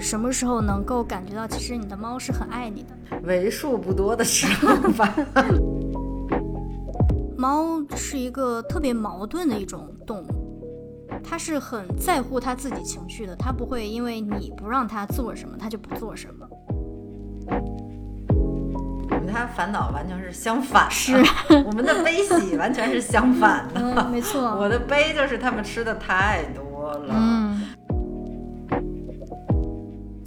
什么时候能够感觉到，其实你的猫是很爱你的？为数不多的时候吧。猫是一个特别矛盾的一种动物，它是很在乎它自己情绪的，它不会因为你不让它做什么，它就不做什么。与它烦恼完全是相反，是我们的悲喜完全是相反的。嗯，没错。我的悲就是它们吃的太多了。嗯。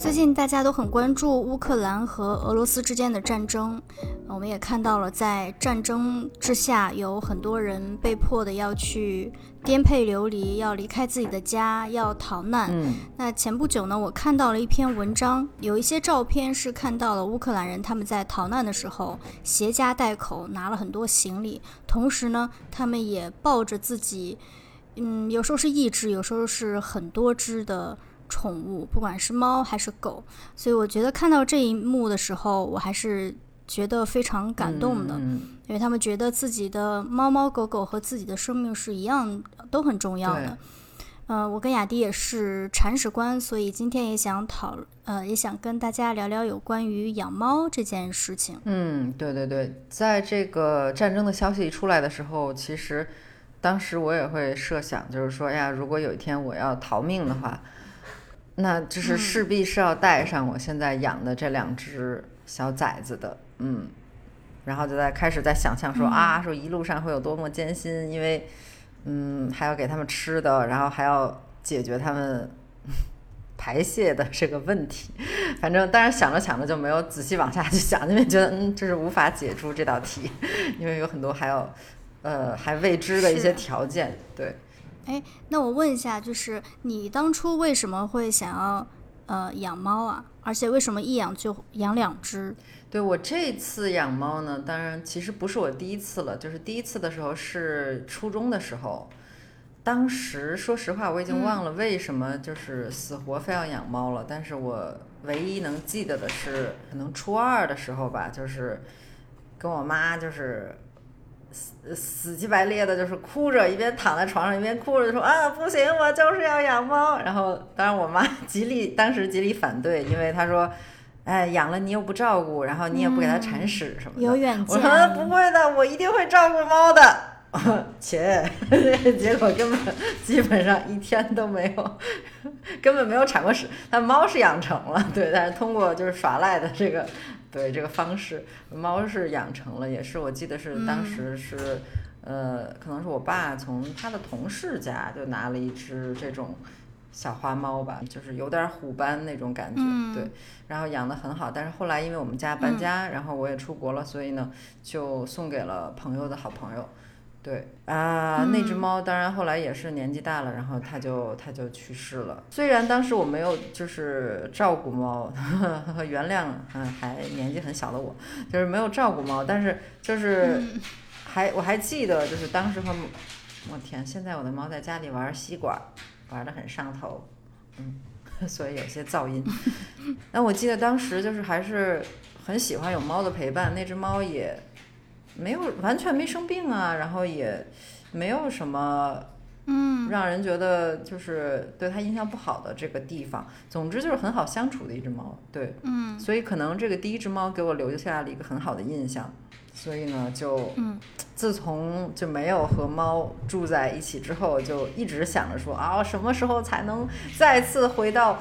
最近大家都很关注乌克兰和俄罗斯之间的战争，我们也看到了在战争之下有很多人被迫的要去颠沛流离，要离开自己的家，要逃难。嗯，那前不久呢，我看到了一篇文章，有一些照片是看到了乌克兰人他们在逃难的时候携家带口，拿了很多行李，同时呢，他们也抱着自己，嗯，有时候是一只，有时候是很多只的。宠物，不管是猫还是狗，所以我觉得看到这一幕的时候，我还是觉得非常感动的，因为他们觉得自己的猫猫狗狗和自己的生命是一样，都很重要的。呃，我跟雅迪也是铲屎官，所以今天也想讨，呃，也想跟大家聊聊有关于养猫这件事情。嗯，对对对，在这个战争的消息一出来的时候，其实当时我也会设想，就是说，哎呀，如果有一天我要逃命的话。那就是势必是要带上我现在养的这两只小崽子的，嗯，然后就在开始在想象说啊，说一路上会有多么艰辛，因为嗯还要给他们吃的，然后还要解决他们 排泄的这个问题，反正当然想着想着就没有仔细往下去想，因为觉得嗯这是无法解出这道题，因为有很多还有呃还未知的一些条件，对。哎，那我问一下，就是你当初为什么会想要呃养猫啊？而且为什么一养就养两只？对我这次养猫呢，当然其实不是我第一次了，就是第一次的时候是初中的时候，当时说实话我已经忘了为什么就是死活非要养猫了，但是我唯一能记得的是，可能初二的时候吧，就是跟我妈就是。死死乞白咧的，就是哭着，一边躺在床上，一边哭着说啊，不行，我就是要养猫。然后，当然我妈 极力，当时极力反对，因为她说，哎，养了你又不照顾，然后你也不给它铲屎什么的。有远见。我说不会的，我一定会照顾猫的。切，结果根本基本上一天都没有，根本没有铲过屎。但猫是养成了，对，但是通过就是耍赖的这个。对这个方式，猫是养成了，也是我记得是当时是，呃，可能是我爸从他的同事家就拿了一只这种小花猫吧，就是有点虎斑那种感觉，对，然后养的很好，但是后来因为我们家搬家，然后我也出国了，所以呢，就送给了朋友的好朋友。对啊，那只猫当然后来也是年纪大了，然后它就它就去世了。虽然当时我没有就是照顾猫，呵 呵原谅嗯还年纪很小的我，就是没有照顾猫，但是就是还我还记得就是当时和我天，现在我的猫在家里玩吸管，玩的很上头，嗯，所以有些噪音。那我记得当时就是还是很喜欢有猫的陪伴，那只猫也。没有完全没生病啊，然后也没有什么，嗯，让人觉得就是对它印象不好的这个地方。总之就是很好相处的一只猫，对，嗯，所以可能这个第一只猫给我留下了一个很好的印象。所以呢，就，嗯，自从就没有和猫住在一起之后，就一直想着说啊，什么时候才能再次回到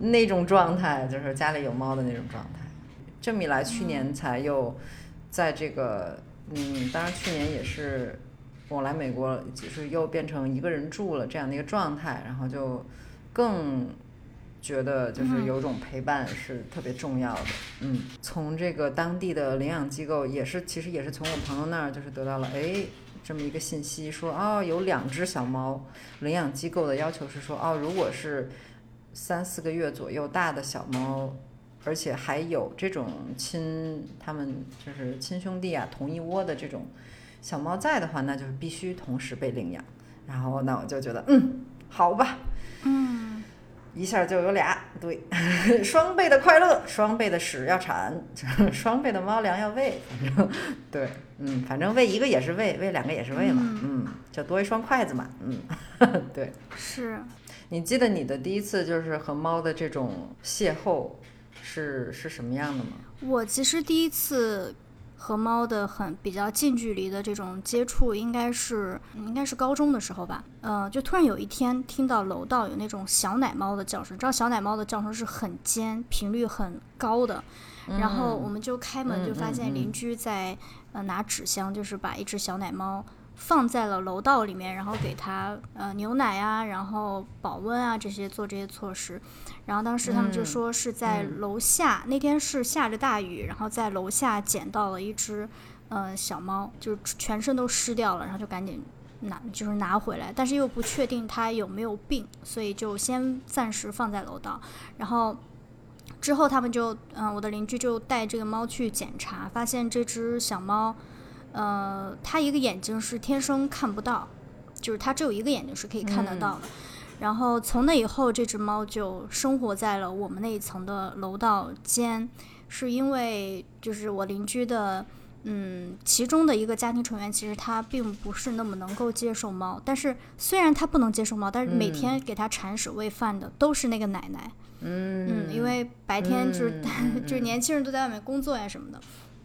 那种状态，就是家里有猫的那种状态。这么一来，去年才又在这个。嗯，当然去年也是我来美国，就是又变成一个人住了这样的一个状态，然后就更觉得就是有种陪伴是特别重要的。嗯，从这个当地的领养机构也是，其实也是从我朋友那儿就是得到了哎这么一个信息，说哦有两只小猫，领养机构的要求是说哦如果是三四个月左右大的小猫。而且还有这种亲，他们就是亲兄弟啊，同一窝的这种小猫在的话，那就是必须同时被领养。然后那我就觉得，嗯，好吧，嗯，一下就有俩，对，双倍的快乐，双倍的屎要铲，双倍的猫粮要喂，反正对，嗯，反正喂一个也是喂，喂两个也是喂嘛，嗯，就多一双筷子嘛，嗯，对。是你记得你的第一次就是和猫的这种邂逅是是什么样的吗？我其实第一次和猫的很比较近距离的这种接触，应该是应该是高中的时候吧。呃，就突然有一天听到楼道有那种小奶猫的叫声，知道小奶猫的叫声是很尖、频率很高的。然后我们就开门就发现邻居在呃拿纸箱，就是把一只小奶猫。放在了楼道里面，然后给它呃牛奶啊，然后保温啊这些做这些措施。然后当时他们就说是在楼下，那天是下着大雨，然后在楼下捡到了一只呃小猫，就是全身都湿掉了，然后就赶紧拿就是拿回来，但是又不确定它有没有病，所以就先暂时放在楼道。然后之后他们就嗯，我的邻居就带这个猫去检查，发现这只小猫。呃，它一个眼睛是天生看不到，就是它只有一个眼睛是可以看得到的。然后从那以后，这只猫就生活在了我们那一层的楼道间，是因为就是我邻居的，嗯，其中的一个家庭成员，其实他并不是那么能够接受猫，但是虽然他不能接受猫，但是每天给他铲屎喂饭的都是那个奶奶。嗯嗯，因为白天就是 就是年轻人都在外面工作呀什么的。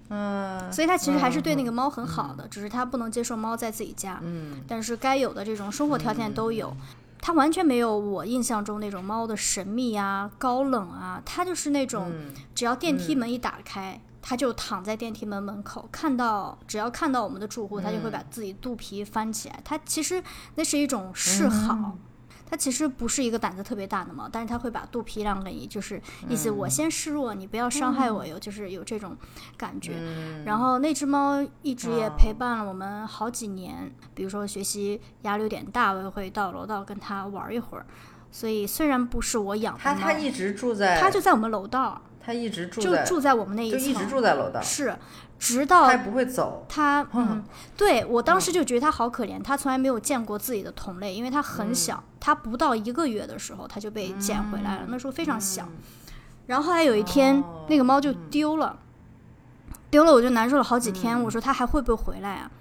嗯，所以他其实还是对那个猫很好的，只是他不能接受猫在自己家。嗯，但是该有的这种生活条件都有，他完全没有我印象中那种猫的神秘啊、高冷啊。他就是那种，只要电梯门一打开，他就躺在电梯门门口，看到只要看到我们的住户，他就会把自己肚皮翻起来。他其实那是一种示好。它其实不是一个胆子特别大的猫，但是它会把肚皮让给你，就是意思我先示弱，你不要伤害我，有就是有这种感觉。然后那只猫一直也陪伴了我们好几年，比如说学习压力有点大，我也会到楼道跟它玩一会儿。所以虽然不是我养的它，它一直住在，它就在我们楼道，它一直住就住在我们那一层，就一直住在楼道，是。直到他不会走，他嗯，对我当时就觉得他好可怜，他从来没有见过自己的同类，因为他很小，他不到一个月的时候他就被捡回来了，那时候非常小。然后后来有一天，那个猫就丢了，丢了我就难受了好几天。我说它还会不会回来啊？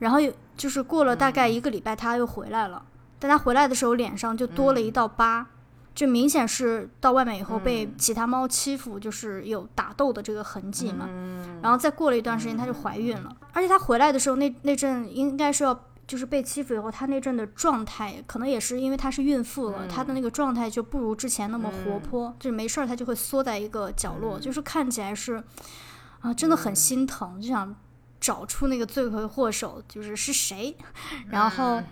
然后就是过了大概一个礼拜，它又回来了，但它回来的时候脸上就多了一道疤。就明显是到外面以后被其他猫欺负，就是有打斗的这个痕迹嘛。然后再过了一段时间，她就怀孕了。而且她回来的时候，那那阵应该是要就是被欺负以后，她那阵的状态可能也是因为她是孕妇了，她的那个状态就不如之前那么活泼。就是没事儿，她就会缩在一个角落，就是看起来是啊，真的很心疼，就想找出那个罪魁祸首，就是是谁。然后，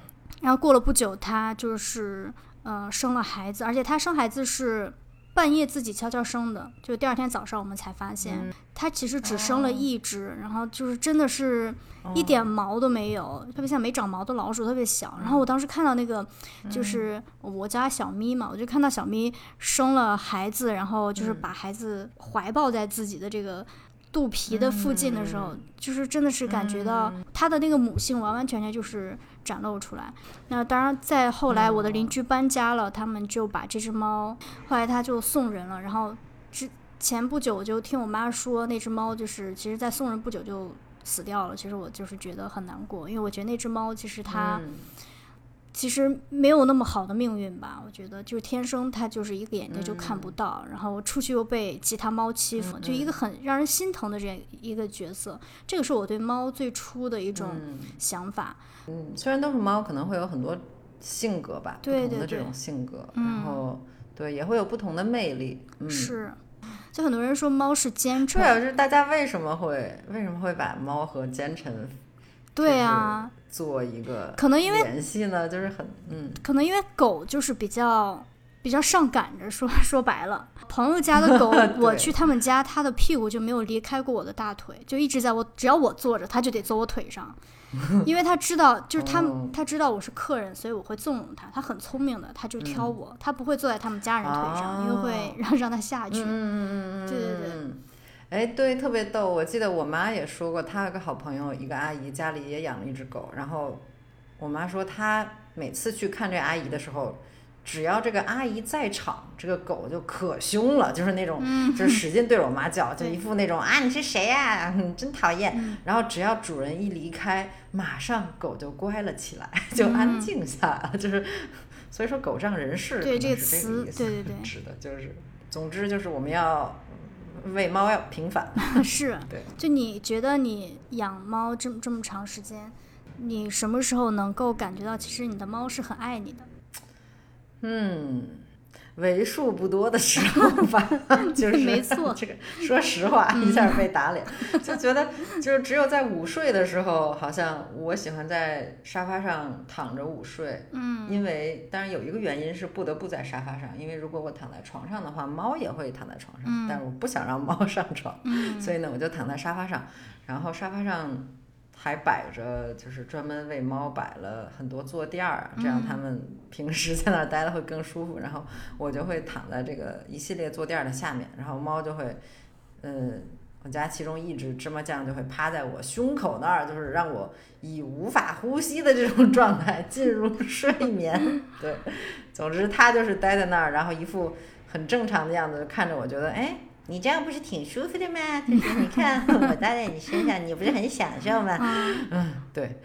然后过了不久，她就是。呃，生了孩子，而且她生孩子是半夜自己悄悄生的，就第二天早上我们才发现，她其实只生了一只，然后就是真的是一点毛都没有，特别像没长毛的老鼠，特别小。然后我当时看到那个，就是我家小咪嘛，我就看到小咪生了孩子，然后就是把孩子怀抱在自己的这个。肚皮的附近的时候，就是真的是感觉到它的那个母性完完全全就是展露出来。那当然，在后来我的邻居搬家了，他们就把这只猫，后来他就送人了。然后之前不久我就听我妈说，那只猫就是其实在送人不久就死掉了。其实我就是觉得很难过，因为我觉得那只猫其实它。其实没有那么好的命运吧，我觉得就是天生它就是一个眼睛就看不到，然后出去又被其他猫欺负，就一个很让人心疼的这样一个角色。这个是我对猫最初的一种想法。嗯，虽然都是猫，可能会有很多性格吧，不同的这种性格，然后对也会有不同的魅力。嗯，是，就很多人说猫是奸臣，对，就是大家为什么会为什么会把猫和奸臣？对啊，做一个可能因为联系呢，就是很嗯，可能因为狗就是比较比较上赶着说 说白了，朋友家的狗，我去他们家，它的屁股就没有离开过我的大腿，就一直在我只要我坐着，它就得坐我腿上，因为它知道，就是它哦。它知道我是客人，所以我会纵容它，它很聪明的，它就挑我，它不会坐在他们家人腿上，因为会让让它下去。嗯嗯嗯嗯，对对对。嗯。哎，对，特别逗。我记得我妈也说过，她有个好朋友，一个阿姨家里也养了一只狗。然后我妈说，她每次去看这阿姨的时候，只要这个阿姨在场，这个狗就可凶了，就是那种，就是使劲对着我妈叫，就一副那种啊你是谁呀、你 真讨厌。嗯然后只要主人一离开，马上狗就乖了起来，就安静下来了，就是。所以说，狗仗人势，对这个词是这个意思，对对对指的就是，总之就是我们要为猫要频繁，是，对，就你觉得你养猫这么这么长时间，你什么时候能够感觉到其实你的猫是很爱你的？嗯，为数不多的时候吧，就是没错。这个说实话，一下被打脸，就觉得就是只有在午睡的时候，好像我喜欢在沙发上躺着午睡，嗯，因为当然有一个原因是不得不在沙发上，因为如果我躺在床上的话，猫也会躺在床上，嗯。但是我不想让猫 上床，嗯。所以呢，我就躺在沙发上，然后沙发上还摆着，就是专门为猫摆了很多坐垫儿，这样它们平时在那儿待的会更舒服。然后我就会躺在这个一系列坐垫儿的下面，然后猫就会，嗯。我家其中一只芝麻酱就会趴在我胸口那儿，就是让我以无法呼吸的这种状态进入睡眠。对，总之它就是待在那儿，然后一副很正常的样子，看着我，觉得哎，你这样不是挺舒服的吗？就是你看我搭在你身上，你不是很享受吗？嗯 嗯，对。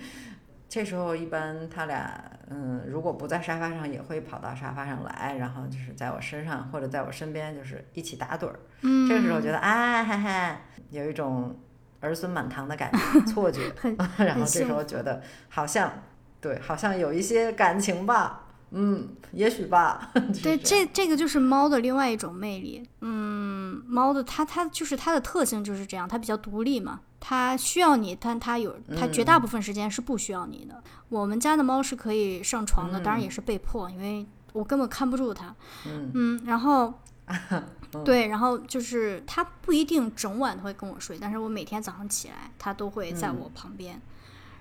这时候一般他俩，嗯，如果不在沙发上，也会跑到沙发上来，然后就是在我身上或者在我身边，就是一起打盹儿。嗯，这个时候觉得啊哈哈，有一种儿孙满堂的感觉，错觉。很 然后这时候觉得好像，对，好像有一些感情吧，嗯，也许吧。对，这这个就是猫的另外一种魅力。嗯，猫的它它就是它的特性就是这样，它比较独立嘛，它需要你，但它有它绝大部分时间是不需要你的。我们家的猫是可以上床的，当然也是被迫，因为我根本看不住它。嗯然后。对，然后就是它不一定整晚都会跟我睡，但是我每天早上起来，它都会在我旁边。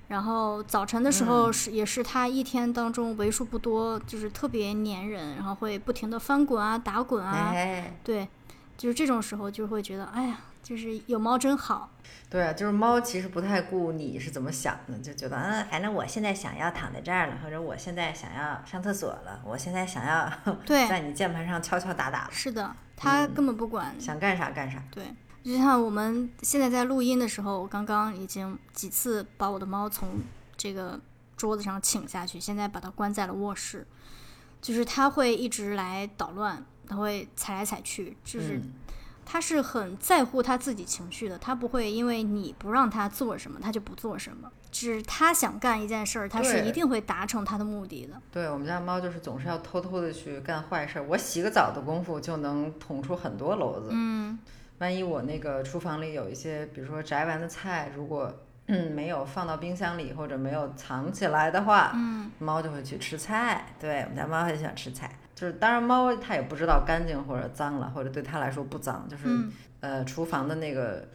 然后早晨的时候是、也是它一天当中为数不多，就是特别粘人，然后会不停的翻滚啊、打滚啊，哎，对，就是这种时候就会觉得，哎呀，就是有猫真好。对啊，就是猫其实不太顾你是怎么想的，就觉得嗯，反正我现在想要躺在这儿了，或者我现在想要上厕所了，我现在想要 对，在你键盘上敲敲打打了，是的，它嗯根本不管。想干啥干啥。对，就像我们现在在录音的时候，我刚刚已经几次把我的猫从这个桌子上请下去，现在把它关在了卧室，就是它会一直来捣乱，它会踩来踩去，就是嗯它是很在乎它自己情绪的，它不会因为你不让它做什么，它就不做什么。只它想干一件事儿，它是一定会达成它的目的的。对我们家猫就是总是要偷偷的去干坏事儿，我洗个澡的功夫就能捅出很多篓子。嗯万一我那个厨房里有一些，比如说摘完的菜，如果嗯没有放到冰箱里或者没有藏起来的话，嗯猫就会去吃菜。对我们家猫很喜欢吃菜，就是当然猫它也不知道干净或者脏了，或者对它来说不脏，就是、嗯呃厨房的那个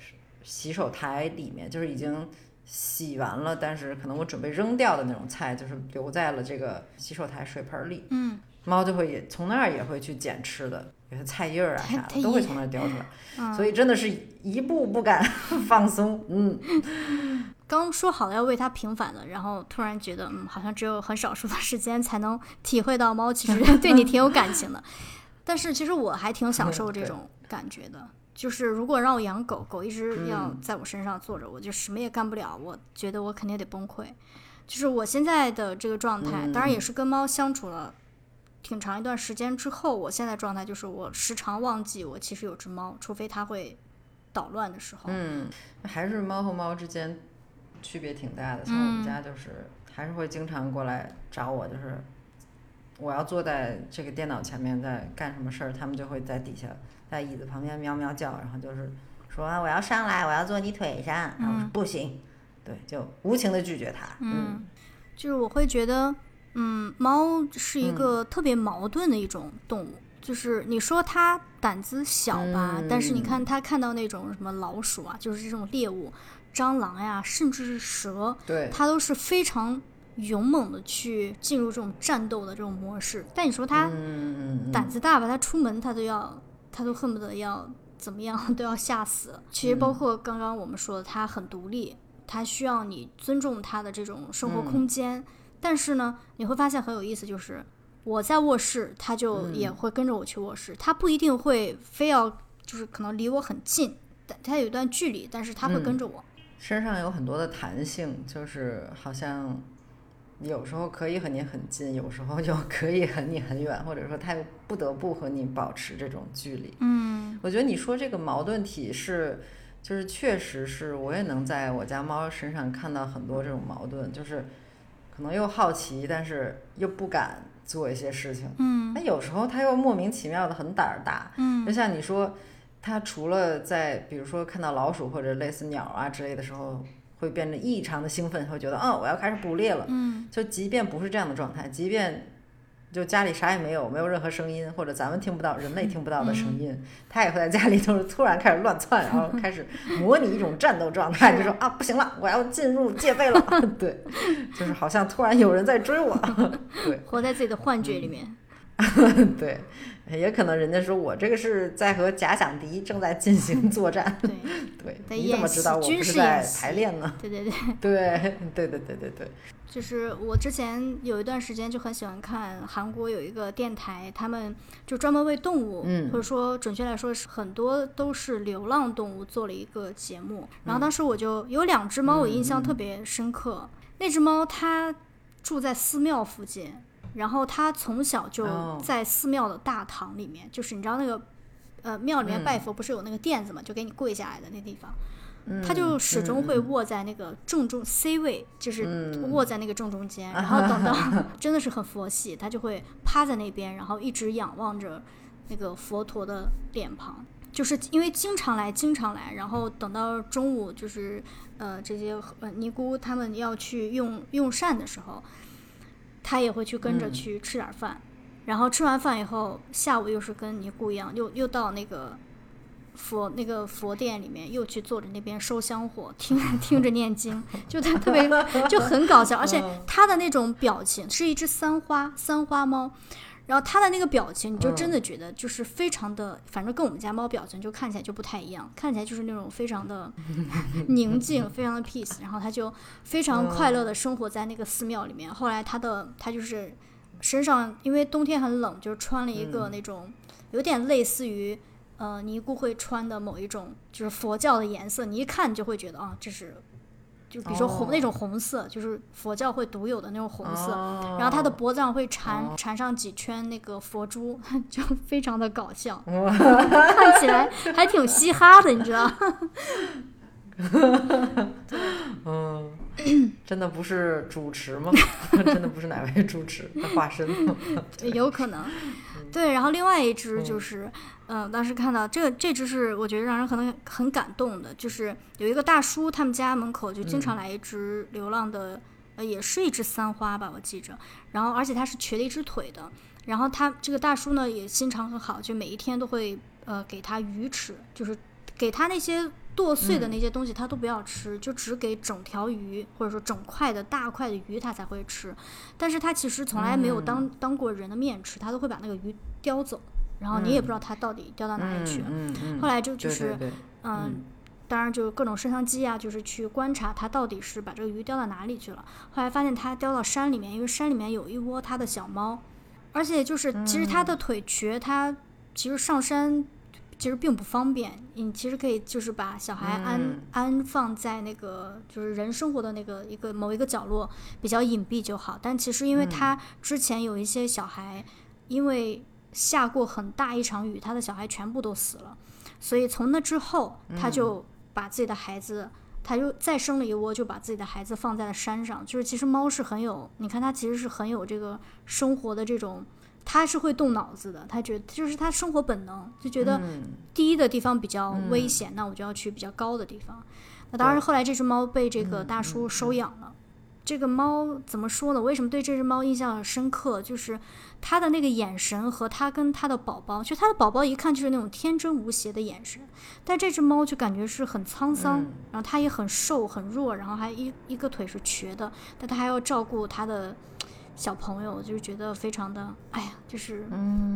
洗手台里面就是已经。洗完了，但是可能我准备扔掉的那种菜，就是留在了这个洗手台水盆里。嗯猫就会也从那儿也会去捡吃的，有些菜叶儿啊啥的都会从那儿叼出来，嗯，所以真的是一步不敢 放松。嗯，刚说好了要为它平反的，然后突然觉得，嗯，好像只有很少数的时间才能体会到猫其实 对你挺有感情的。但是其实我还挺享受这种感觉的。就是如果让我养狗，狗一直要嗯在我身上坐着，我就什么也干不了，我觉得我肯定得崩溃。就是我现在的这个状态，当然也是跟猫相处了挺长一段时间之后，我现在状态就是我时常忘记我其实有只猫，除非它会捣乱的时候。嗯，还是猫和猫之间区别挺大的。像我们嗯家就是还是会经常过来找我，就是我要坐在这个电脑前面在干什么事儿，他们就会在底下在椅子旁边喵喵叫，然后就是说啊我要上来，我要坐你腿上，然后我说嗯不行，对，就无情的拒绝他。嗯嗯，就是我会觉得，嗯，猫是一个特别矛盾的一种动物，就是你说它胆子小吧，但是你看它看到那种什么老鼠啊，就是这种猎物，蟑螂呀，甚至是蛇，对，它都是非常勇猛的去进入这种战斗的这种模式。但你说它胆子大吧，它出门它都要，它都恨不得要怎么样 都要吓死。其实包括刚刚我们说的，它很独立，它需要你尊重它的这种生活空间。但是呢，你会发现很有意思，就是我在卧室，它就也会跟着我去卧室。它不一定会非要，就是可能离我很近，但它有一段距离，但是它会跟着我。身上有很多的弹性，就是好像有时候可以和你很近，有时候又可以和你很远，或者说它不得不和你保持这种距离。嗯，我觉得你说这个矛盾体是，就是确实是我也能在我家猫身上看到很多这种矛盾，就是。可能又好奇，但是又不敢做一些事情。嗯，那有时候他又莫名其妙的很胆儿大。嗯，就像你说，他除了在比如说看到老鼠或者类似鸟啊之类的时候，会变得异常的兴奋，会觉得，哦，我要开始捕猎了。嗯，就即便不是这样的状态，即便。就家里啥也没有，没有任何声音，或者咱们听不到、人类听不到的声音，它也会在家里就是突然开始乱窜，然后开始模拟一种战斗状态，就说啊不行了，我要进入戒备了。对，就是好像突然有人在追我。对，活在自己的幻觉里面。对，也可能人家说我这个是在和假想敌正在进行 作战，对，怎么知道我不是在排练呢？对对对，对 对对对对对。就是我之前有一段时间就很喜欢看韩国有一个电台，他们就专门为动物，或者说准确来说是很多都是流浪动物做了一个节目。然后当时我就有两只猫，我印象特别深刻。那只猫它住在寺庙附近。然后他从小就在寺庙的大堂里面，就是你知道那个呃庙里面拜佛不是有那个垫子嘛，就给你跪下来的那地方。他就始终会卧在那个正中 C 位，就是卧在那个正中间，然后等到 真的是很佛系，他就会趴在那边，然后一直仰望着那个佛陀的脸庞，就是因为经常来，经常来，然后等到中午，就是呃这些呃尼姑他们要去用用膳的时候，他也会去跟着去吃点饭，然后吃完饭以后，下午又是跟尼姑一样，又又到那个。佛那个佛殿里面又去坐着那边收香火，听 听着念经，就他特别 就很搞笑，而且他的那种表情是一只三花三花猫，然后他的那个表情你就真的觉得就是非常的，反正跟我们家猫表情就看起来就不太一样，看起来就是那种非常的 宁静，非常的 peace，然后他就非常快乐的生活在那个寺庙里面。后来他的他就是身上因为冬天很冷，就是穿了一个那种有点类似于。呃，尼姑会穿的某一种就是佛教的颜色，你一看就会觉得啊，这是，就比如说红那种红色，就是佛教会独有的那种红色。然后他的脖子上会缠缠上几圈那个佛珠，就非常的搞笑，看起来还挺嘻哈的，你知道？嗯，真的不是主持吗？真的不是哪位主持的化身吗？有可能。对，然后另外一只就是，嗯，当时看到这个这只是我觉得让人可能很感动的，就是有一个大叔，他们家门口就经常来一只流浪的，呃，也是一只三花吧，我记着。然后而且它是瘸了一只腿的，然后他这个大叔呢也心肠很好，就每一天都会呃给他鱼吃，就是给他那些。剁碎的那些东西它都不要吃，就只给整条鱼或者说整块的大块的鱼它才会吃。但是它其实从来没有当当过人的面吃，它都会把那个鱼叼走，然后你也不知道它到底叼到哪里去了。后来就就是嗯，当然就是各种摄像机啊，就是去观察它到底是把这个鱼叼到哪里去了。后来发现它叼到山里面，因为山里面有一窝它的小猫，而且就是其实它的腿瘸，它其实上山。其实并不方便，你其实可以就是把小孩安安放在那个就是人生活的那个一个某一个角落，比较隐蔽就好。但其实因为他之前有一些小孩，因为下过很大一场雨，他的小孩全部都死了，所以从那之后，他就把自己的孩子，他就再生了一窝，就把自己的孩子放在了山上。就是其实猫是很有，你看它其实是很有这个生活的这种。他是会动脑子的，他觉得就是他生活本能，就觉得低的地方比较危险，那我就要去比较高的地方。那当然，后来这只猫被这个大叔收养了，这个猫怎么说呢？为什么对这只猫印象很深刻？就是它的那个眼神和它跟它的宝宝，就它的宝宝一看就是那种天真无邪的眼神，但这只猫就感觉是很沧桑，嗯然后它也很瘦很弱，然后还一一个腿是瘸的，但它还要照顾它的小朋友，就是觉得非常的，哎呀，就是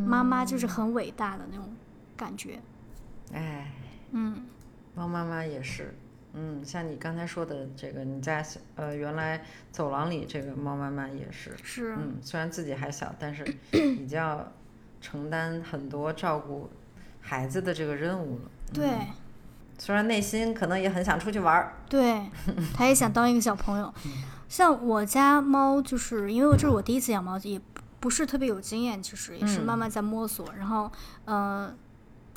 妈妈就是很伟大的那种感觉。哎，嗯，猫妈妈也是，嗯，像你刚才说的这个，你在呃原来走廊里这个猫妈妈也是，是，嗯，虽然自己还小，但是已经要承担很多照顾孩子的这个任务了。对。虽然内心可能也很想出去玩儿，对，他也想当一个小朋友。像我家猫，就是因为这是我第一次养猫，也不是特别有经验，其实也是慢慢在摸索。然后，呃，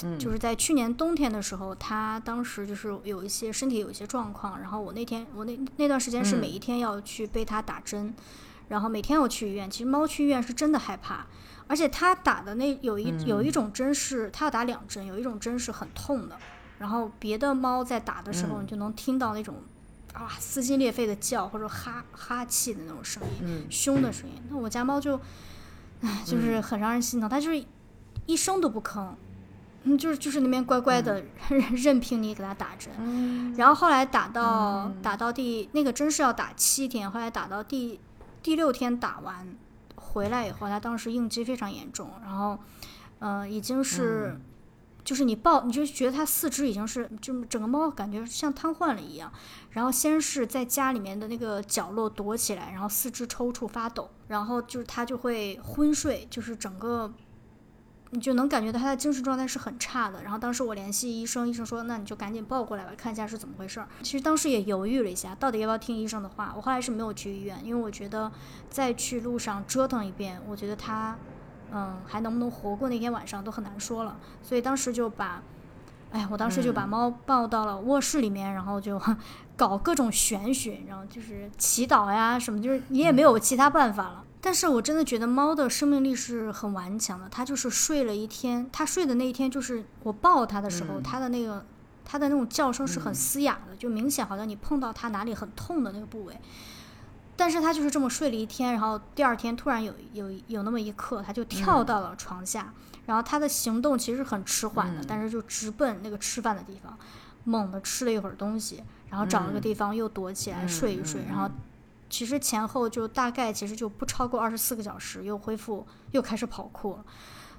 嗯就是在去年冬天的时候，它当时就是有一些身体有一些状况，然后我那天我那那段时间是每一天要去背它打针，然后每天要去医院。其实猫去医院是真的害怕，而且它打的那有一有一种针是它要打两针，有一种针是很痛的。然后别的猫在打的时候，你就能听到那种啊撕心裂肺的叫或者哈哈气的那种声音，嗯凶的声音。那我家猫就，唉，就是很让人心疼，它就是一声都不吭，嗯，就是就是那边乖乖的、任凭你给它打针。嗯然后后来打到、打到第那个针是要打七天，后来打到第第六天打完回来以后，它当时应激非常严重，然后呃已经是。就是你抱，你就觉得它四肢已经是，就整个猫感觉像瘫痪了一样。然后先是在家里面的那个角落躲起来，然后四肢抽搐发抖，然后就是它就会昏睡，就是整个你就能感觉到它的精神状态是很差的。然后当时我联系医生，医生说那你就赶紧抱过来吧，看一下是怎么回事儿。其实当时也犹豫了一下，到底要不要听医生的话。我后来是没有去医院，因为我觉得再去路上折腾一遍，我觉得它。嗯，还能不能活过那天晚上都很难说了，所以当时就把，哎呀，我当时就把猫抱到了卧室里面，然后就搞各种玄学，然后就是祈祷呀什么，就是你也没有其他办法了。但是我真的觉得猫的生命力是很顽强的，它就是睡了一天，它睡的那一天就是我抱它的时候，它的那个它的那种叫声是很嘶哑的，就明显好像你碰到它哪里很痛的那个部位。但是他就是这么睡了一天，然后第二天突然有有有那么一刻，他就跳到了床下，然后他的行动其实很迟缓的，但是就直奔那个吃饭的地方，猛地吃了一会儿东西，然后找了个地方又躲起来睡一睡，然后其实前后就大概其实就不超过二十四个小时，又恢复又开始跑酷了，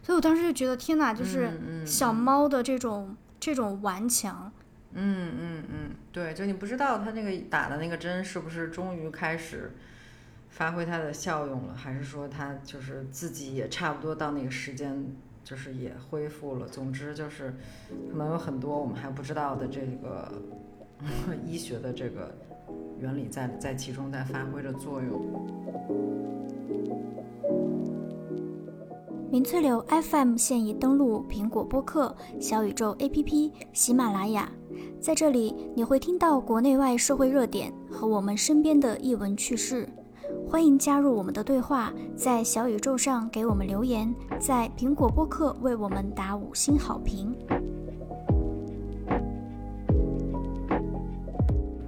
所以我当时就觉得天哪，就是小猫的这种这种顽强。嗯嗯嗯，对，就你不知道它那个打的那个针是不是终于开始发挥它的效用了，还是说它就是自己也差不多到那个时间，就是也恢复了。总之就是可能有很多我们还不知道的这个 医学的这个原理在在其中在发挥着作用。明翠柳 FM 现已登录苹果播客、小宇宙 APP、喜马拉雅，在这里你会听到国内外社会热点和我们身边的译文趣事。欢迎加入我们的对话，在小宇宙上给我们留言，在苹果播客为我们打五星好评。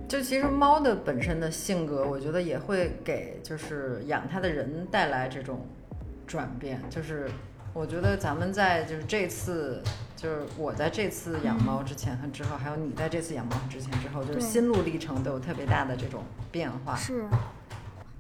就其实猫的本身的性格，我觉得也会给就是养它的人带来这种转变。就是我觉得咱们在就是这次，就是我在这次养猫之前和之后，还有你在这次养猫之前之后，就是心路历程都有特别大的这种变化。是，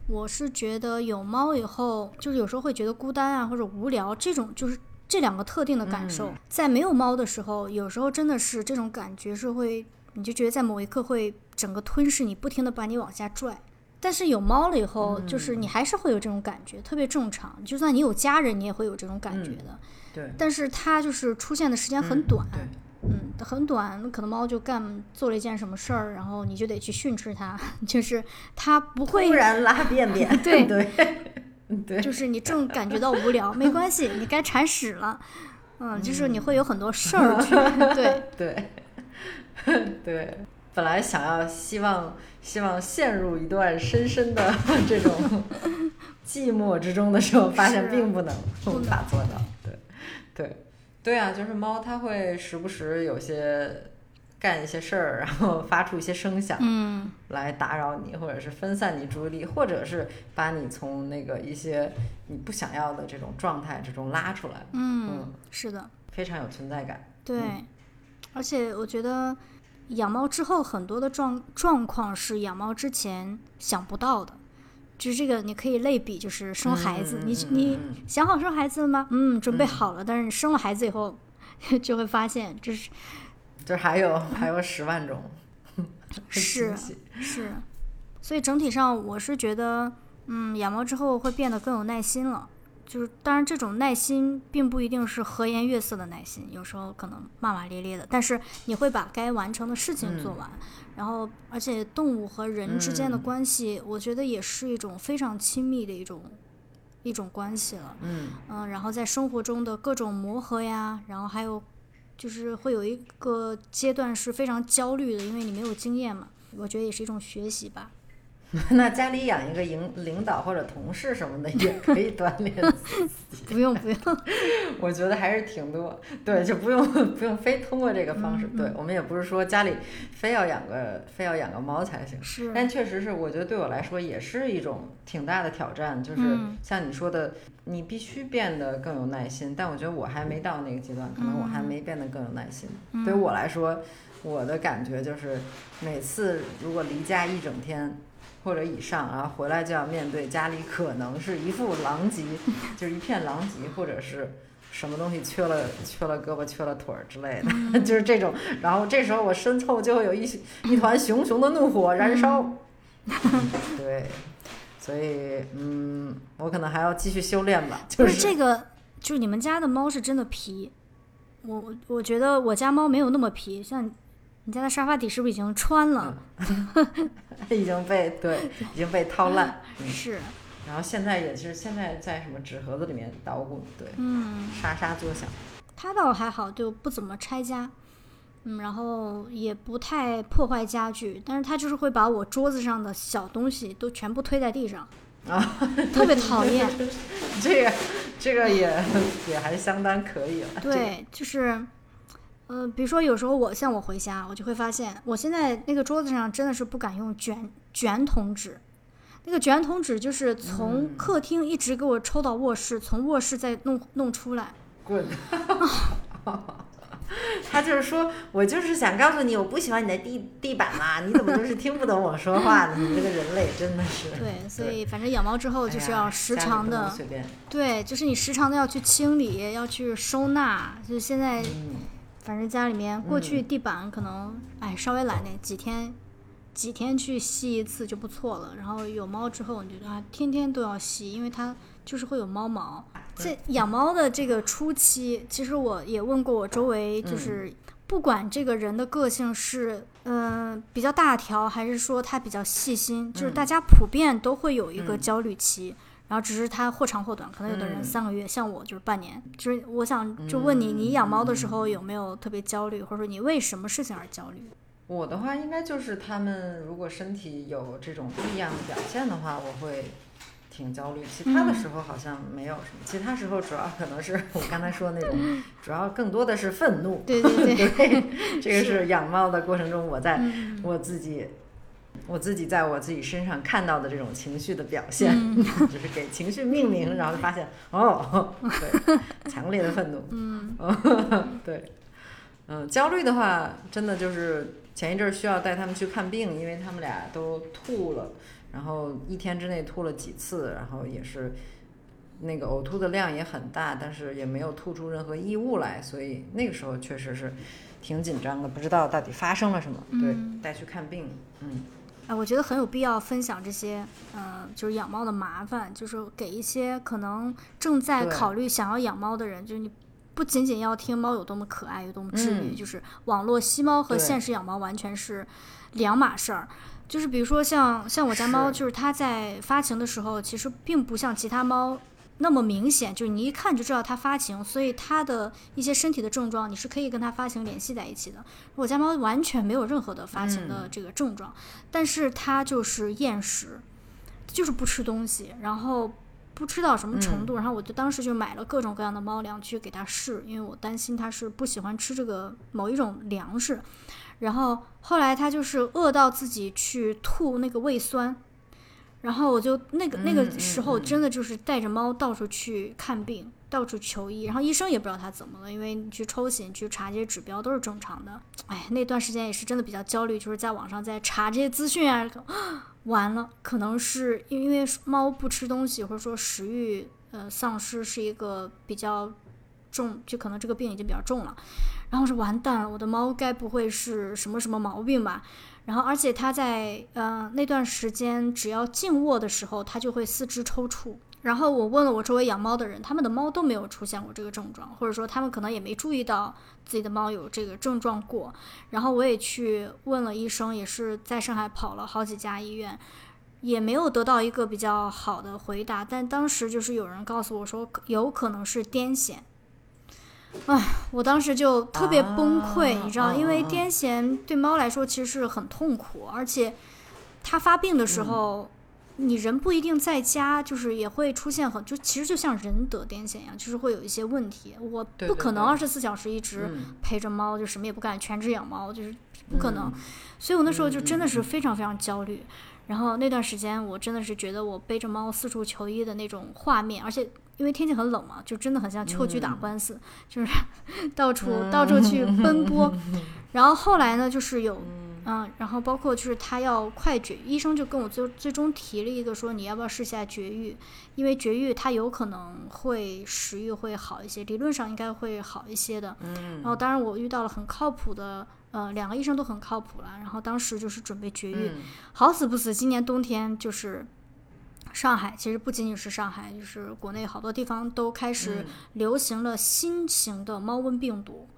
我是觉得有猫以后，就是有时候会觉得孤单啊，或者无聊，这种就是这两个特定的感受。在没有猫的时候，有时候真的是这种感觉是会，你就觉得在某一刻会整个吞噬你，不停的把你往下拽。但是有猫了以后，就是你还是会有这种感觉，特别正常。就算你有家人，你也会有这种感觉的。对，但是它就是出现的时间很短，对，嗯，很短，可能猫就干做了一件什么事儿，然后你就得去训斥它，就是它不会突然拉便便，对对 对，就是你正感觉到无聊，没关系，你该铲屎了，嗯，就是你会有很多事儿去，对，对。对，本来想要希望希望陷入一段深深的 这种 寂寞之中的时候，发现并不能无法做到。对。对。对啊，就是猫它会时不时有些干一些事儿，然后发出一些声响，嗯。来打扰你，或者是分散你注意力，或者是把你从那个一些你不想要的这种状态之中拉出来，嗯，是的，非常有存在感。对，嗯。而且我觉得养猫之后很多的状状况是养猫之前想不到的。就是这个，你可以类比，就是生孩子，你你嗯想好生孩子了吗？嗯，准备嗯好了。但是你生了孩子以后，就会发现这是这还有还有十万种 是是，所以整体上我是觉得，嗯，养猫之后会变得更有耐心了。就是当然，这种耐心并不一定是和颜悦色的耐心，有时候可能骂骂咧咧的，但是你会把该完成的事情做完。然后，而且动物和人之间的嗯关系，我觉得也是一种非常亲密的一种一种关系了。嗯嗯，然后在生活中的各种磨合呀，然后还有就是会有一个阶段是非常焦虑的，因为你没有经验嘛。我觉得也是一种学习吧。那家里养一个领领导或者同事什么的也可以锻炼自己，不 用不用，我觉得还是挺多。对，就不用不用非通过这个方式。嗯对我们也不是说家里非要养个非要养个猫才行，是但确实是我觉得对我来说也是一种挺大的挑战，就是嗯像你说的，你必须变得更有耐心。但我觉得我还没到那个阶段，可能我还嗯没变得更有耐心。嗯对于我来说，我的感觉就是每次如果离家一整天。或者以上，然后回来就要面对家里可能是一副狼藉，就是一片狼藉，或者是什么东西缺了缺了胳膊缺了腿儿之类的，嗯 就是这种。然后这时候我身后就会有一一团熊熊的怒火燃烧。嗯 对，所以嗯，我可能还要继续修炼吧。就是这个，就是你们家的猫是真的皮。我我我觉得我家猫没有那么皮，像你家的沙发底是不是已经穿了？已经被对已经被掏烂，嗯是，然后现在也是现在在什么纸盒子里面捣鼓，对，嗯，沙沙作响。他倒还好，就不怎么拆家，嗯，然后也不太破坏家具，但是他就是会把我桌子上的小东西都全部推在地上，啊，特别讨厌。这个这个也也还相当可以了。这个对，就是，呃，比如说有时候我像我回家，我就会发现，我现在那个桌子上真的是不敢用卷卷筒纸，那个卷筒纸就是从嗯客厅一直给我抽到卧室，从卧室再弄弄出来。滚！他就是说，我就是想告诉你，我不喜欢你的地地板嘛，你怎么就是听不懂我说话呢？你这个人类真的是。对，所以反正养猫之后就是要时常的。对，就是你时常的要去清理，要去收纳。就是现在，嗯，反正家里面过去地板可能，哎，稍微懒点，几天几天去吸一次就不错了。然后有猫之后，你觉得啊，天天都要吸，因为它就是会有猫毛。这养猫的这个初期，其实我也问过我周围，就是不管这个人的个性是嗯、呃比较大条，还是说他比较细心，就是大家普遍都会有一个嗯焦虑期。然后只是它或长或短，可能有的人嗯三个月，像我就是半年。就是我想就问你，你养猫的时候有没有特别焦虑，或者说你为什么事情而焦虑？我的话应该就是他们如果身体有这种异样的表现的话，我会挺焦虑。其他的嗯时候好像没有什么，其他时候主要可能是我刚才说的那种，主要更多的是愤怒。对对对，对，这个是养猫的过程中，我在嗯我自己，我自己在我自己身上看到的这种情绪的表现，嗯。就是给情绪命名，然后就发现哦，对，强烈的愤怒，嗯。对，嗯，焦虑的话，真的就是前一阵儿需要带他们去看病，因为他们俩都吐了，然后一天之内吐了几次，然后也是那个呕吐的量也很大，但是也没有吐出任何异物来，所以那个时候确实是挺紧张的，不知道到底发生了什么，对嗯，带去看病，嗯，啊，我觉得很有必要分享这些，呃，就是养猫的麻烦，就是给一些可能正在考虑想要养猫的人，就是你不仅仅要听猫有多么可爱，有多么治愈，嗯。就是网络吸猫和现实养猫完全是两码事儿。就是比如说像像我家猫，就是它在发情的时候，其实并不像其他猫那么明显，就是你一看就知道它发情，所以它的一些身体的症状，你是可以跟它发情联系在一起的。我家猫完全没有任何的发情的嗯这个症状，但是它就是厌食，就是不吃东西，然后不吃到什么程度，然后我就当时就买了各种各样的猫粮去给它试，因为我担心它是不喜欢吃这个某一种粮食。然后后来它就是饿到自己去吐那个胃酸，然后我就那个那个时候真的就是带着猫到处去看病，到处求医，然后医生也不知道它怎么了，因为你去抽血去查这些指标都是正常的。哎，那段时间也是真的比较焦虑，就是在网上在查这些资讯啊。完了，可能是因为猫不吃东西，或者说食欲呃丧失是一个比较重，就可能这个病已经比较重了。然后是完蛋了，我的猫该不会是什么什么毛病吧？然后而且它在呃那段时间，只要静卧的时候，它就会四肢抽搐。然后我问了我周围养猫的人，他们的猫都没有出现过这个症状，或者说他们可能也没注意到自己的猫有这个症状过。然后我也去问了医生，也是在上海跑了好几家医院，也没有得到一个比较好的回答。但当时就是有人告诉我说，有可能是癫痫。唉，我当时就特别崩溃，你知道，因为癫痫对猫来说其实是很痛苦，而且它发病的时候。你人不一定在家，就是也会出现很就其实就像人得癫痫一样，就是会有一些问题。我不可能二十四小时一直陪着猫，就什么也不干，全职养猫就是不可能。所以我那时候就真的是非常非常焦虑。然后那段时间我真的是觉得我背着猫四处求医的那种画面，而且因为天气很冷嘛，就真的很像秋菊打官司，就是 到处到处去奔波。然后后来呢，就是有。嗯，然后包括就是他要快绝，医生就跟我最最终提了一个说，你要不要试下绝育？因为绝育它有可能会食欲会好一些，理论上应该会好一些的。嗯，然后当然我遇到了很靠谱的，呃，两个医生都很靠谱了。然后当时就是准备绝育，好死不死，今年冬天就是上海，其实不仅仅是上海，就是国内好多地方都开始流行了新型的猫瘟病毒。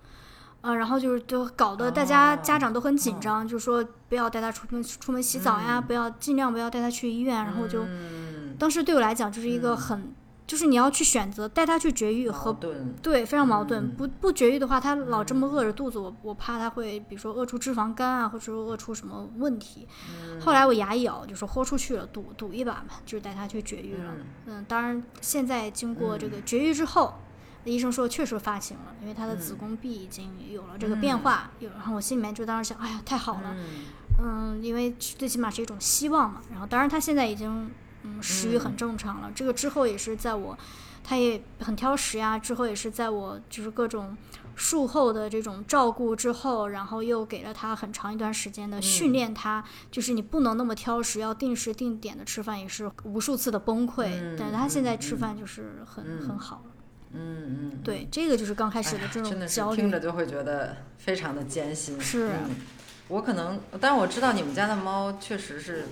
啊，然后就是就搞得大家家长都很紧张，就说不要带他出门出门洗澡呀，不要尽量不要带他去医院。然后就，当时对我来讲就是一个很，就是你要去选择带他去绝育和对非常矛盾。不不绝育的话，他老这么饿着肚子，我我怕他会比如说饿出脂肪肝啊，或者说饿出什么问题。后来我牙一咬，就说豁出去了，赌赌一把嘛，就是带他去绝育了。嗯，当然现在经过这个绝育之后。医生说确实发情了，因为他的子宫壁已经有了这个变化。有，然后我心里面就当时想，哎呀，太好了，嗯，因为最起码是一种希望嘛。然后，当然他现在已经，嗯，食欲很正常了。这个之后也是在我，他也很挑食呀。之后也是在我就是各种术后的这种照顾之后，然后又给了他很长一段时间的训练，他就是你不能那么挑食，要定时定点的吃饭，也是无数次的崩溃。但他现在吃饭就是很很好了。嗯嗯，对，这个就是刚开始的这种焦虑，听着就会觉得非常的艰辛。是，我可能，但是我知道你们家的猫确实是，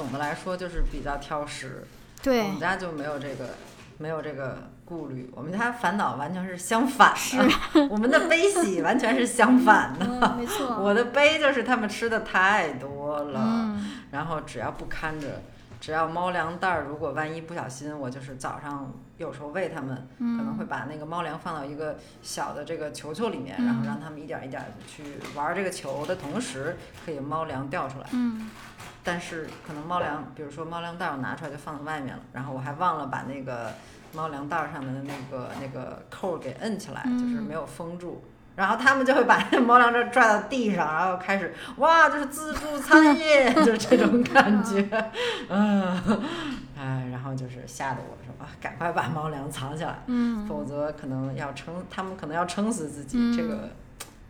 总的来说就是比较挑食。对，我们家就没有这个，没有这个顾虑。我们家烦恼完全是相反的，我们的悲喜完全是相反的。没错，我的悲就是他们吃的太多了，然后只要不看着。只要猫粮袋儿，如果万一不小心，我就是早上有时候喂它们，可能会把那个猫粮放到一个小的这个球球里面，然后让它们一点一点的去玩这个球的同时，可以猫粮掉出来。嗯。但是可能猫粮，比如说猫粮袋儿我拿出来就放在外面了，然后我还忘了把那个猫粮袋儿上面的那个那个扣给摁起来，就是没有封住。然后他们就会把那猫粮袋拽到地上，然后开始哇，就是自助餐业，就是这种感觉，嗯，哎，然后就是吓得我说啊，赶快把猫粮藏起来，嗯，否则可能要撑，他们可能要撑死自己，这个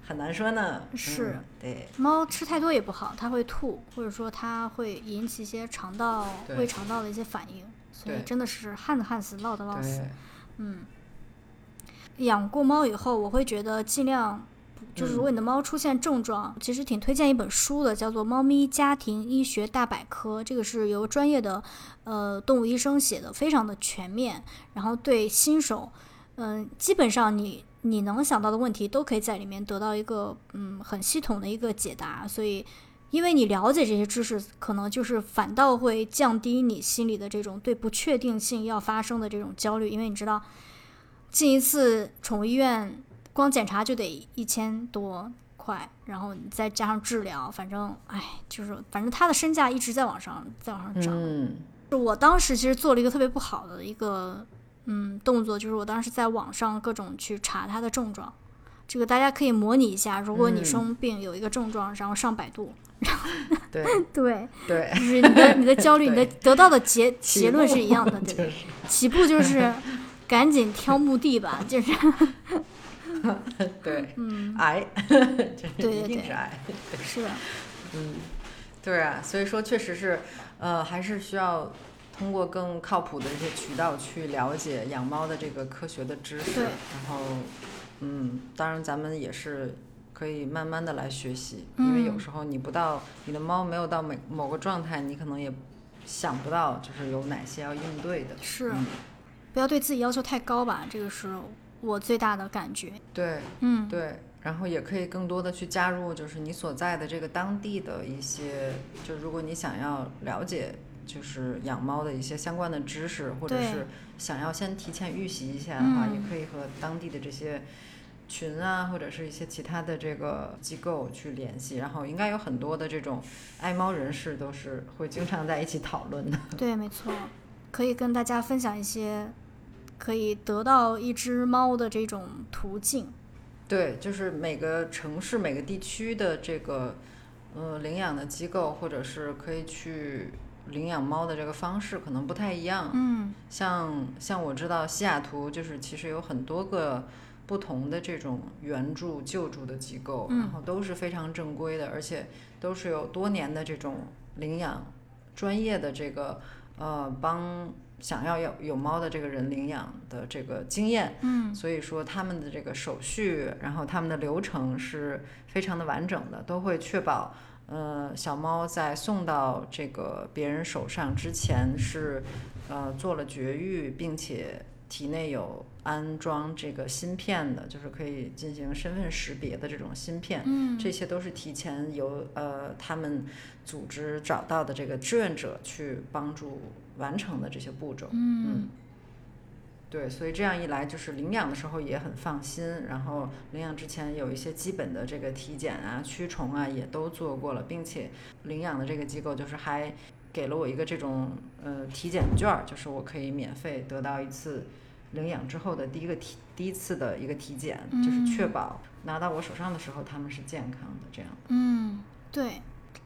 很难说呢。是，对，猫吃太多也不好，它会吐，或者说它会引起一些肠道、胃肠道的一些反应，所以真的是旱的旱死，涝的涝死，嗯。养过猫以后，我会觉得尽量，就是如果你的猫出现症状，其实挺推荐一本书的，叫做《猫咪家庭医学大百科》，这个是由专业的呃动物医生写的，非常的全面。然后对新手，嗯，基本上你你能想到的问题都可以在里面得到一个嗯很系统的一个解答。所以，因为你了解这些知识，可能就是反倒会降低你心里的这种对不确定性要发生的这种焦虑，因为你知道。进一次宠物医院，光检查就得一千多块，然后你再加上治疗，反正，哎，就是反正他的身价一直在往上，在往上涨。嗯我当时其实做了一个特别不好的一个嗯动作，就是我当时在网上各种去查他的症状。这个大家可以模拟一下，如果你嗯生病有一个症状，然后上百度，对对，对，就是你的你的焦虑，你的 得到的结结论是一样的，对对。起步就是赶紧挑墓地吧，就是 对，嗯，癌，这 对对对一定是癌。是的，嗯，对啊，所以说确实是，呃，还是需要通过更靠谱的一些渠道去了解养猫的这个科学的知识，对然后，嗯，当然咱们也是可以慢慢的来学习，因为有嗯。时候你不到你的猫没有到每某个状态，你可能也想不到就是有哪些要应对的，是嗯，不要对自己要求太高吧，这个是我最大的感觉。对。嗯，对，然后也可以更多的去加入，就是你所在的这个当地的一些，就如果你想要了解，就是养猫的一些相关的知识，或者是想要先提前预习一下的话，也嗯可以和当地的这些群啊，或者是一些其他的这个机构去联系。然后应该有很多的这种爱猫人士都是会经常在一起讨论的。对，没错，可以跟大家分享一些可以得到一只猫的这种途径。对，就是每个城市、每个地区的这个呃领养的机构，或者是可以去领养猫的这个方式可能不太一样。嗯，像像我知道西雅图就是其实有很多个不同的这种援助救助的机构，嗯然后都是非常正规的，而且都是有多年的这种领养专业的这个呃帮想要有有猫的这个人领养的这个经验。嗯，所以说他们的这个手续，然后他们的流程是非常的完整的，都会确保，呃，小猫在送到这个别人手上之前是，呃，做了绝育，并且体内有安装这个芯片的，就是可以进行身份识别的这种芯片。嗯，这些都是提前由呃他们组织找到的这个志愿者去帮助完成的这些步骤。嗯，对，所以这样一来，就是领养的时候也很放心，然后领养之前有一些基本的这个体检啊、驱虫啊也都做过了，并且领养的这个机构就是还给了我一个这种呃体检券儿，就是我可以免费得到一次领养之后的第一个体第一次的一个体检，就是确嗯保拿到我手上的时候他们是健康的这样。嗯，对，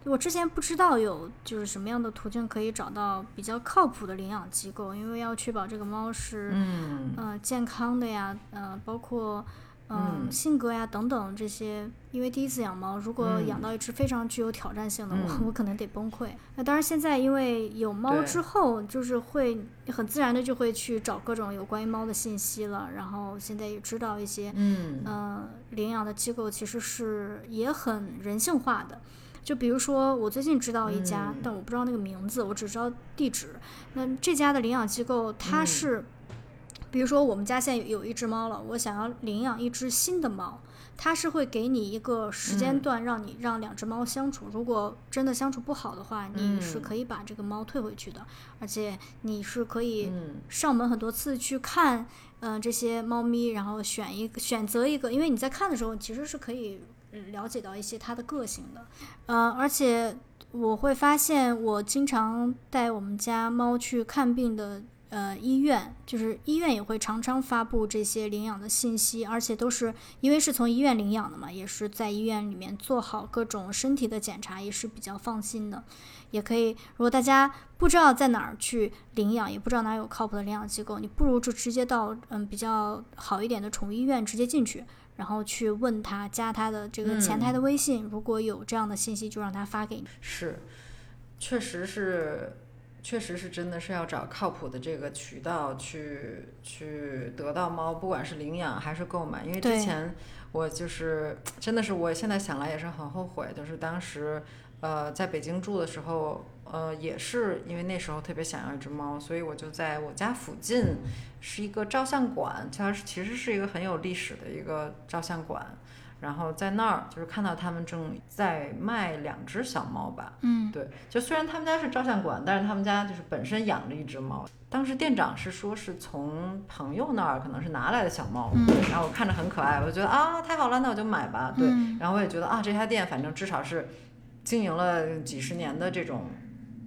我之前不知道有就是什么样的途径可以找到比较靠谱的领养机构，因为要确保这个猫是嗯，呃健康的呀，呃，包括。嗯，嗯性格呀等等这些，因为第一次养猫，如果养嗯到一只非常具有挑战性的，我嗯我可能得崩溃。那当然，现在因为有猫之后，就是会很自然的就会去找各种有关于猫的信息了，然后现在也知道一些嗯呃，领养的机构其实是也很人性化的。就比如说，我最近知道一家，嗯但我不知道那个名字，我只知道地址。那这家的领养机构，它嗯是，比如说我们家现在有有一只猫了，我想要领养一只新的猫，它是会给你一个时间嗯段，让你让两只猫相处。如果真的相处不好的话，你是嗯可以把这个猫退回去的，而且你是可以嗯上门很多次去看，嗯、这些猫咪，然后选一个选择一个，因为你在看的时候其实是可以呃了解到一些它的个性的，呃，而且我会发现我经常带我们家猫去看病的。呃，医院就是医院也会常常发布这些领养的信息，而且都是因为是从医院领养的嘛，也是在医院里面做好各种身体的检查，也是比较放心的。也可以，如果大家不知道在哪儿去领养，也不知道哪有靠谱的领养机构，你不如就直接到嗯比较好一点的宠物医院直接进去，然后去问他加他的这个前台的微信，如果有这样的信息就让他发给你。是，确实是，确实是真的是要找靠谱的这个渠道去去得到猫，不管是领养还是购买。因为之前我就是真的是，我现在想来也是很后悔，就是当时呃在北京住的时候，呃也是因为那时候特别想要一只猫，所以我就在我家附近是一个照相馆，它是其实是一个很有历史的一个照相馆。然后在那儿就是看到他们正在卖两只小猫吧，嗯对，就虽然他们家是照相馆，但是他们家就是本身养着一只猫。当时店长是说是从朋友那儿可能是拿来的小猫，然后我看着很可爱，我就觉得啊太好了，那我就买吧，对，嗯然后我也觉得啊这家店反正至少是经营了几十年的这种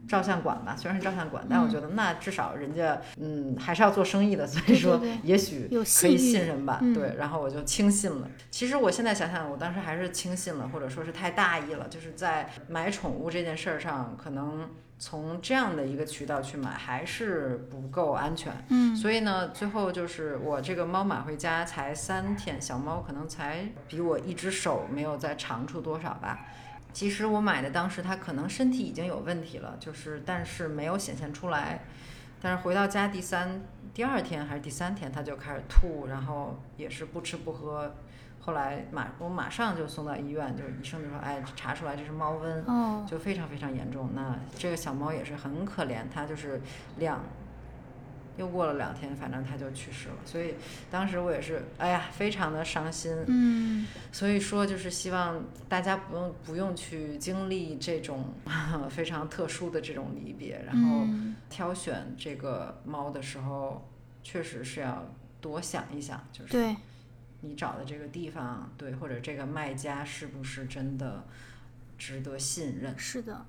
照相馆吧，虽然是照相馆，但我觉得那至少人家嗯还是要做生意的，所以说也许可以信任吧。嗯对，然后我就轻信了。其实我现在想想，我当时还是轻信了，或者说是太大意了，就是在买宠物这件事儿上，可能从这样的一个渠道去买还是不够安全。嗯所以呢，最后就是我这个猫买回家才三天，小猫可能才比我一只手没有再长出多少吧。其实我买的当时它可能身体已经有问题了，就是但是没有显现出来。但是回到家第三、第二天还是第三天，它就开始吐，然后也是不吃不喝。后来马我马上就送到医院，就是医生就说，哎，查出来这是猫瘟。哦，就非常非常严重。那这个小猫也是很可怜，它就是两，又过了两天，反正他就去世了。所以当时我也是，哎呀，非常的伤心。嗯所以说，就是希望大家不用不用去经历这种 非常特殊的这种离别，然后嗯挑选这个猫的时候，确实是要多想一想，就是对，你找的这个地方，对，或者这个卖家是不是真的值得信任。是的，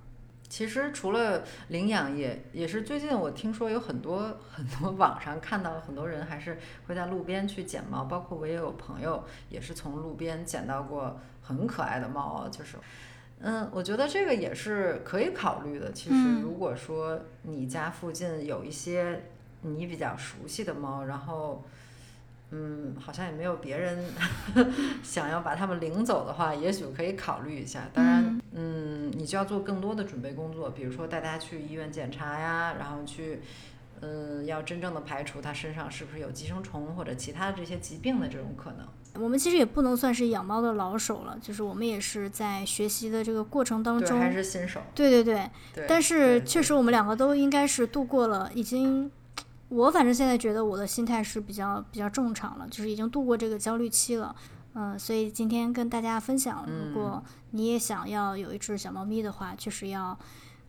其实除了领养也，也是最近我听说有很多很多网上看到很多人还是会在路边去捡猫，包括我也有朋友也是从路边捡到过很可爱的猫，就是。嗯，我觉得这个也是可以考虑的。其实，嗯如果说你家附近有一些你比较熟悉的猫，然后，嗯，好像也没有别人 想要把他们领走的话，也许可以考虑一下。当然，嗯，你就要做更多的准备工作，比如说带它去医院检查呀，然后去，嗯，要真正的排除它身上是不是有寄生虫或者其他的这些疾病的这种可能。我们其实也不能算是养猫的老手了，就是我们也是在学习的这个过程当，中，还是新手。对对对，对，但是确实我们两个都应该是度过了，已经，我反正现在觉得我的心态是比较比较正常了，就是已经度过这个焦虑期了。嗯、所以今天跟大家分享，如果你也想要有一只小猫咪的话，确实要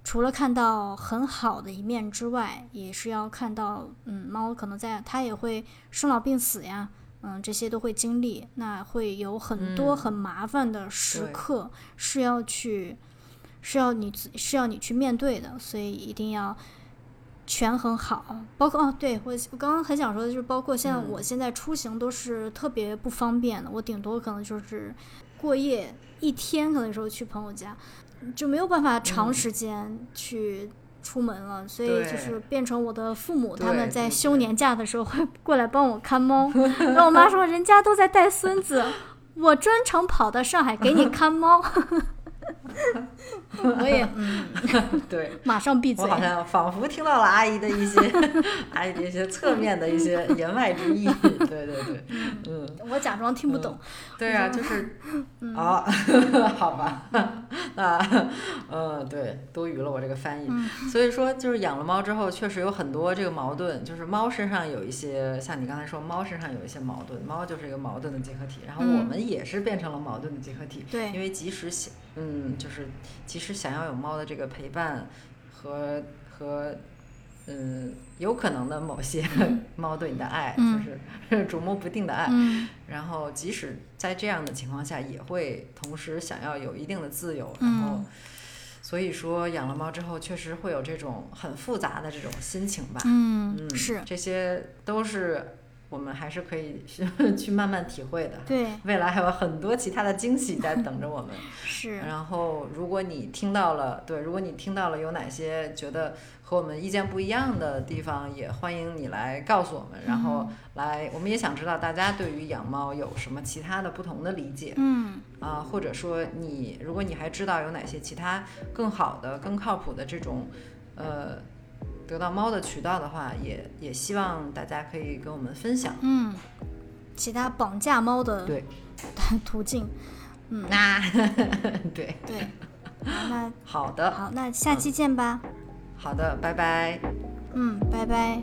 除了看到很好的一面之外，也是要看到，嗯，猫可能在它也会生老病死呀，嗯，这些都会经历，那会有很多嗯很麻烦的时刻是要去，是要你自是要你去面对的，所以一定要权衡好。包括哦，对我我刚刚很想说的就是，包括像嗯我现在出行都是特别不方便的，我顶多可能就是过夜一天，可能有时候去朋友家，就没有办法长嗯时间去。出门了，所以就是变成我的父母，他们在休年假的时候会 过来帮我看猫。然后我妈说，人家都在带孙子，我专程跑到上海给你看猫。我也嗯，对。马上闭嘴。我好像仿佛听到了阿姨的一些 阿姨的一些侧面的一些言外之意，对对对，嗯，我假装听不懂。对啊，就是，哦，好吧，那，嗯，对，多余了我这个翻译。嗯所以说，就是养了猫之后，确实有很多这个矛盾，就是猫身上有一些，像你刚才说，猫身上有一些矛盾，猫就是一个矛盾的结合体，然后嗯我们也是变成了矛盾的结合体。对因为即使想，嗯，就是其实想要有猫的这个陪伴和和，嗯，有可能的某些猫对你的爱，嗯。就是 捉摸不定的爱，嗯。然后即使在这样的情况下，也会同时想要有一定的自由，然后嗯，所以说养了猫之后，确实会有这种很复杂的这种心情吧。嗯，嗯，是。这些都是我们还是可以去 慢慢体会的。对，未来还有很多其他的惊喜在等着我们。是，然后，如果你听到了，对，如果你听到了有哪些觉得和我们意见不一样的地方，也欢迎你来告诉我们。然后嗯来，我们也想知道大家对于养猫有什么其他的不同的理解嗯啊，或者说你，如果你还知道有哪些其他更好的、更靠谱的这种，呃，得到猫的渠道的话，也也希望大家可以跟我们分享。嗯，其他绑架猫的对，途径，嗯，那 对，对。那好的，好，那下期见吧。好的，拜拜。嗯，拜拜。